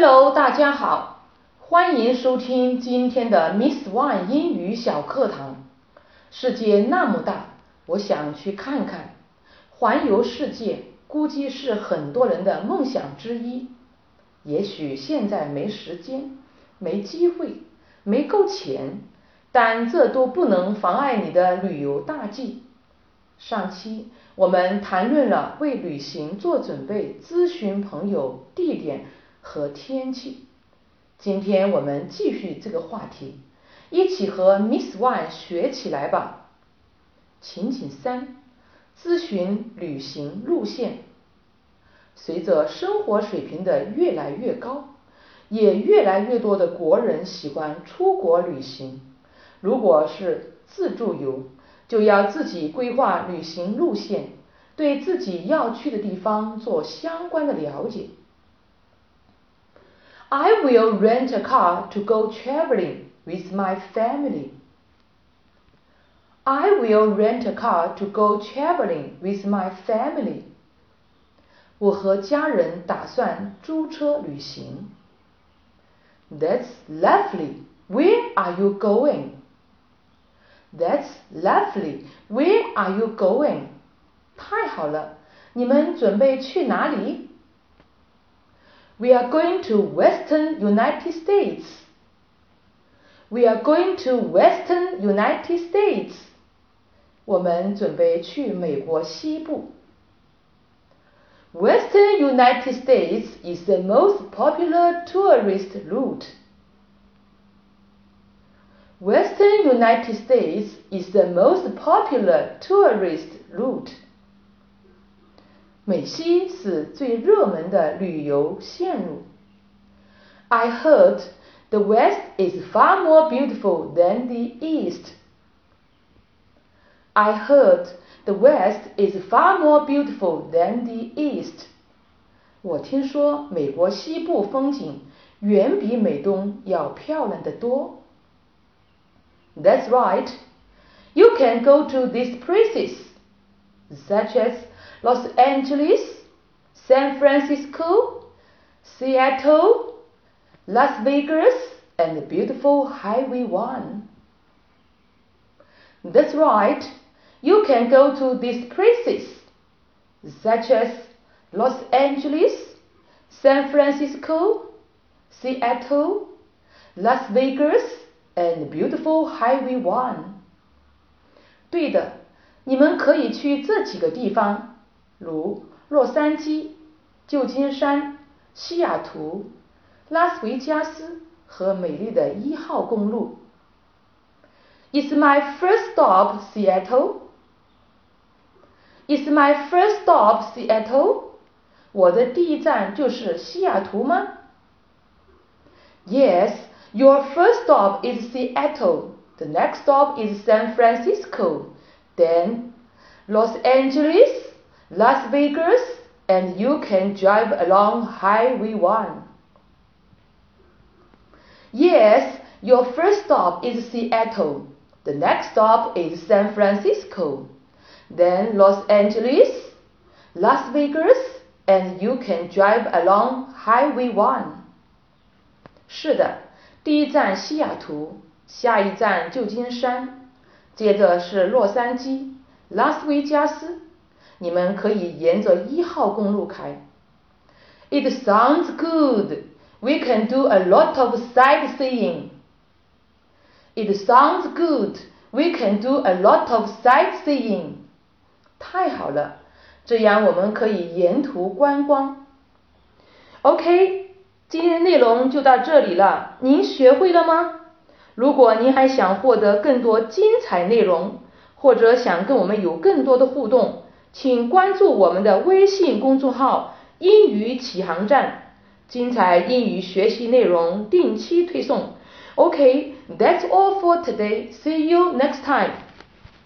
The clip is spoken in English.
Hello，大家好，欢迎收听今天的 Miss One 英语小课堂。世界那么大，我想去看看。环游世界估计是很多人的梦想之一。也许现在没时间、没机会、没够钱，但这都不能妨碍你的旅游大计。上期我们谈论了为旅行做准备、咨询朋友地点。和天气。今天我们继续这个话题，一起和 Miss One 学起来吧。情景三：咨询旅行路线。随着生活水平的越来越高，也越来越多的国人喜欢出国旅行。如果是自助游，就要自己规划旅行路线，对自己要去的地方做相关的了解。I will rent a car to go traveling with my family. I will rent a car to go traveling with my family. 我和家人打算租车旅行。That's lovely. Where are you going? That's lovely. Where are you going? 太好了，你们准备去哪里 ？we are going to Western United States. We are going to Western United States. 我们准备去美国西部。Western United States is the most popular tourist route. Western United States is the most popular tourist route. 美西是最热门的旅游线路。I heard the West is far more beautiful than the East. I heard the West is far more beautiful than the East. 我听说美国西部风景远比美东要漂亮得多。That's right. You can go to these places, such as Los Angeles, San Francisco, Seattle, Las Vegas, and beautiful Highway 1. That's right, you can go to these places, such as Los Angeles, San Francisco, Seattle, Las Vegas, and beautiful Highway 1. 对的，你们可以去这几个地方。 如洛杉矶、旧金山、西雅图、拉斯维加斯和美丽的一号公路。Is my first stop Seattle? Is my first stop Seattle? 我的第一站就是西雅图吗？Yes, your first stop is Seattle. The next stop is San Francisco. Then Los Angeles. Las Vegas, and you can drive along Highway 1. Yes, your first stop is Seattle. The next stop is San Francisco. Then Los Angeles, Las Vegas, and you can drive along Highway 1. 是的，第一站西雅图，下一站旧金山，接着是洛杉矶、拉斯维加斯。 你们可以沿着一号公路开。It sounds good. We can do a lot of sightseeing. It sounds good. We can do a lot of sightseeing. 太好了，这样我们可以沿途观光。OK，今天的内容就到这里了。您学会了吗？如果您还想获得更多精彩内容，或者想跟我们有更多的互动，请关注我们的微信公众号“英语启航站”，精彩英语学习内容定期推送。OK，that's all for today. See you next time.